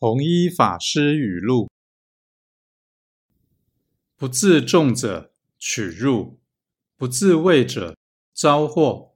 弘一法师语录：不自重者取入，不自畏者招祸。